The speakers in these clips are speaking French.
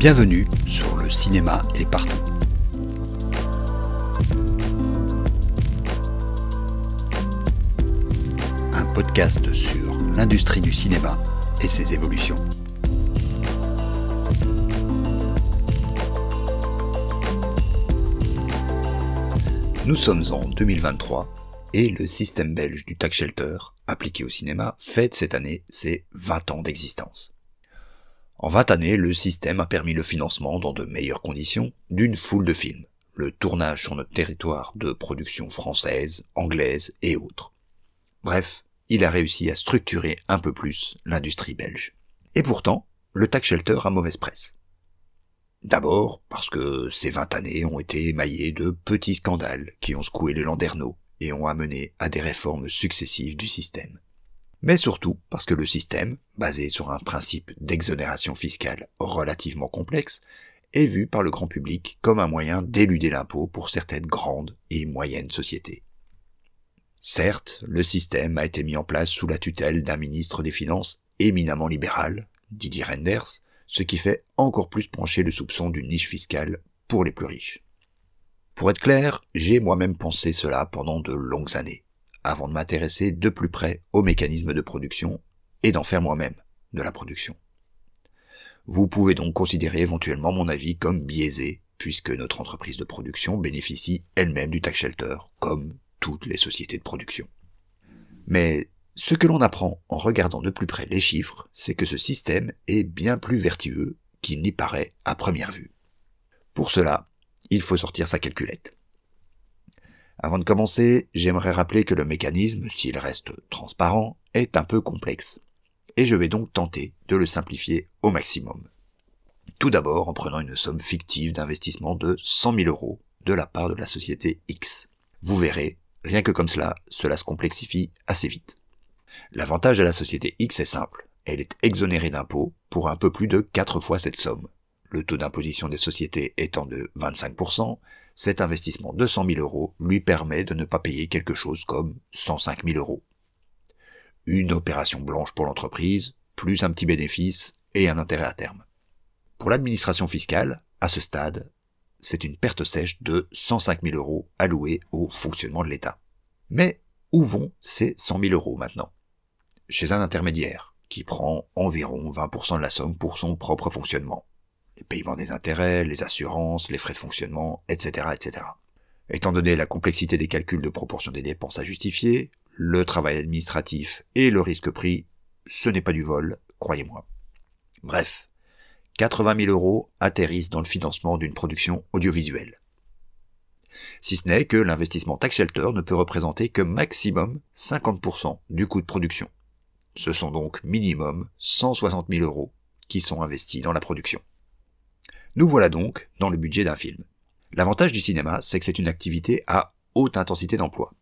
Bienvenue sur le cinéma est partout. Un podcast sur l'industrie du cinéma et ses évolutions. Nous sommes en 2023 et le système belge du tax shelter, appliqué au cinéma, fête cette année ses 20 ans d'existence. En 20 années, le système a permis le financement dans de meilleures conditions d'une foule de films, le tournage sur notre territoire de productions françaises, anglaises et autres. Bref, il a réussi à structurer un peu plus l'industrie belge. Et pourtant, le tax shelter a mauvaise presse. D'abord parce que ces 20 années ont été émaillées de petits scandales qui ont secoué les landerneaux et ont amené à des réformes successives du système. Mais surtout parce que le système, basé sur un principe d'exonération fiscale relativement complexe, est vu par le grand public comme un moyen d'éluder l'impôt pour certaines grandes et moyennes sociétés. Certes, le système a été mis en place sous la tutelle d'un ministre des Finances éminemment libéral, Didier Renders, ce qui fait encore plus pencher le soupçon d'une niche fiscale pour les plus riches. Pour être clair, j'ai moi-même pensé cela pendant de longues années, avant de m'intéresser de plus près aux mécanismes de production et d'en faire moi-même de la production. Vous pouvez donc considérer éventuellement mon avis comme biaisé, puisque notre entreprise de production bénéficie elle-même du tax shelter, comme toutes les sociétés de production. Mais ce que l'on apprend en regardant de plus près les chiffres, c'est que ce système est bien plus vertueux qu'il n'y paraît à première vue. Pour cela, il faut sortir sa calculette. Avant de commencer, j'aimerais rappeler que le mécanisme, s'il reste transparent, est un peu complexe. Et je vais donc tenter de le simplifier au maximum. Tout d'abord en prenant une somme fictive d'investissement de 100 000 euros de la part de la société X. Vous verrez, rien que comme cela, cela se complexifie assez vite. L'avantage de la société X est simple. Elle est exonérée d'impôts pour un peu plus de 4 fois cette somme le taux d'imposition des sociétés étant de 25%, cet investissement de 100 000 euros lui permet de ne pas payer quelque chose comme 105 000 euros. Une opération blanche pour l'entreprise, plus un petit bénéfice et un intérêt à terme. Pour l'administration fiscale, à ce stade, c'est une perte sèche de 105 000 euros alloués au fonctionnement de l'État. Mais où vont ces 100 000 euros maintenant? Chez un intermédiaire, qui prend environ 20% de la somme pour son propre fonctionnement les paiements des intérêts, les assurances, les frais de fonctionnement, etc., etc. Étant donné la complexité des calculs de proportion des dépenses à justifier, le travail administratif et le risque pris, ce n'est pas du vol, croyez-moi. Bref, 80 000 euros atterrissent dans le financement d'une production audiovisuelle. Si ce n'est que l'investissement tax shelter ne peut représenter que maximum 50% du coût de production. Ce sont donc minimum 160 000 euros qui sont investis dans la production. Nous voilà donc dans le budget d'un film. L'avantage du cinéma, c'est que c'est une activité à haute intensité d'emploi.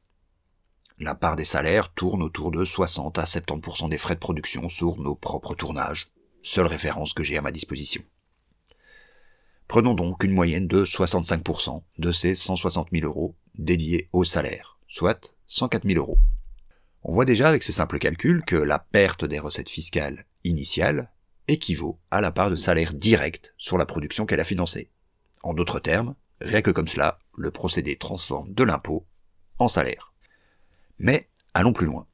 La part des salaires tourne autour de 60 à 70% des frais de production sur nos propres tournages, seule référence que j'ai à ma disposition. Prenons donc une moyenne de 65% de ces 160 000 euros dédiés au salaire, soit 104 000 euros. On voit déjà avec ce simple calcul que la perte des recettes fiscales initiales équivaut à la part de salaire direct sur la production qu'elle a financée. En d'autres termes, rien que comme cela, le procédé transforme de l'impôt en salaire. Mais allons plus loin.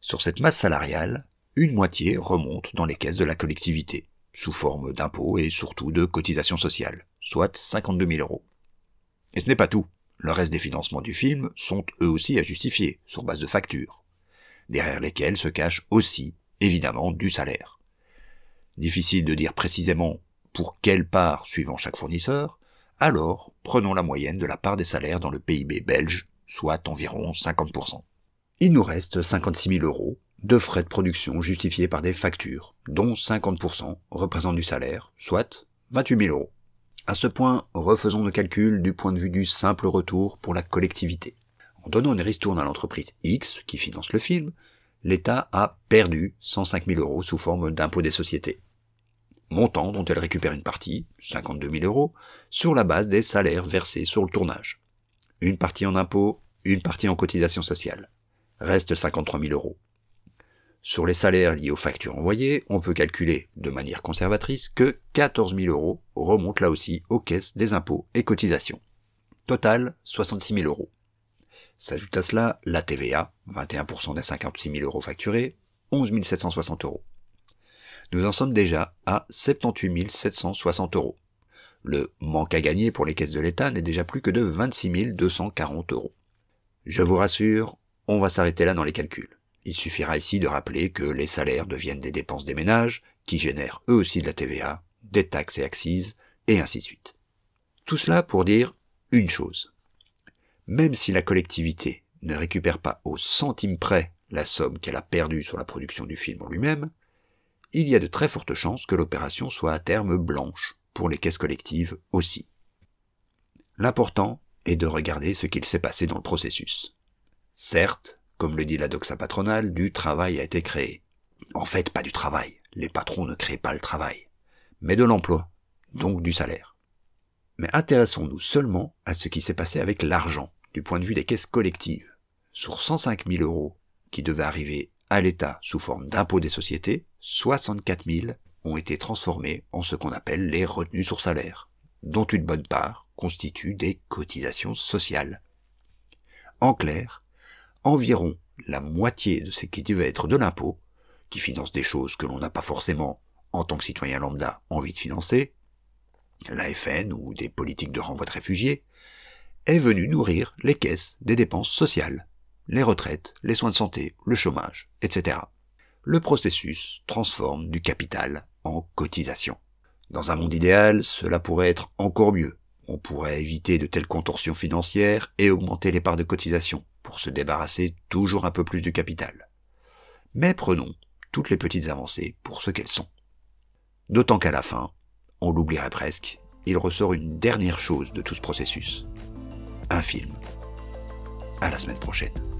Sur cette masse salariale, une moitié remonte dans les caisses de la collectivité, sous forme d'impôts et surtout de cotisations sociales, soit 52 000 euros. Et ce n'est pas tout. Le reste des financements du film sont eux aussi à justifier, sur base de factures, derrière lesquelles se cache aussi, évidemment, du salaire. Difficile de dire précisément pour quelle part suivant chaque fournisseur, alors prenons la moyenne de la part des salaires dans le PIB belge, soit environ 50%. Il nous reste 56 000 euros de frais de production justifiés par des factures, dont 50% représentent du salaire, soit 28 000 euros. À ce point, refaisons nos calculs du point de vue du simple retour pour la collectivité. En donnant une ristourne à l'entreprise X qui finance le film, l'État a perdu 105 000 euros sous forme d'impôt des sociétés montant dont elle récupère une partie, 52 000 euros, sur la base des salaires versés sur le tournage. Une partie en impôts, une partie en cotisation sociale. Reste 53 000 euros. Sur les salaires liés aux factures envoyées, on peut calculer de manière conservatrice que 14 000 euros remontent là aussi aux caisses des impôts et cotisations. Total, 66 000 euros. S'ajoute à cela la TVA, 21% des 56 000 euros facturés, 11 760 euros. Nous en sommes déjà à 78 760 euros. Le manque à gagner pour les caisses de l'État n'est déjà plus que de 26 240 euros. Je vous rassure, on va s'arrêter là dans les calculs. Il suffira ici de rappeler que les salaires deviennent des dépenses des ménages, qui génèrent eux aussi de la TVA, des taxes et accises, et ainsi de suite. Tout cela pour dire une chose. Même si la collectivité ne récupère pas au centime près la somme qu'elle a perdue sur la production du film en lui-même, il y a de très fortes chances que l'opération soit à terme blanche pour les caisses collectives aussi. L'important est de regarder ce qu'il s'est passé dans le processus. Certes, comme le dit la doxa patronale, du travail a été créé. En fait, pas du travail. Les patrons ne créent pas le travail. Mais de l'emploi. Donc du salaire. Mais intéressons-nous seulement à ce qui s'est passé avec l'argent, du point de vue des caisses collectives. Sur 105 000 euros qui devaient arriver à l'État sous forme d'impôt des sociétés, 64 000 ont été transformés en ce qu'on appelle les retenues sur salaire, dont une bonne part constitue des cotisations sociales. En clair, environ la moitié de ce qui devait être de l'impôt, qui finance des choses que l'on n'a pas forcément, en tant que citoyen lambda, envie de financer, la FN ou des politiques de renvoi de réfugiés, est venu nourrir les caisses des dépenses sociales, les retraites, les soins de santé, le chômage, etc. Le processus transforme du capital en cotisation. Dans un monde idéal, cela pourrait être encore mieux. On pourrait éviter de telles contorsions financières et augmenter les parts de cotisation pour se débarrasser toujours un peu plus du capital. Mais prenons toutes les petites avancées pour ce qu'elles sont. D'autant qu'à la fin, on l'oublierait presque, il ressort une dernière chose de tout ce processus. Un film. À la semaine prochaine.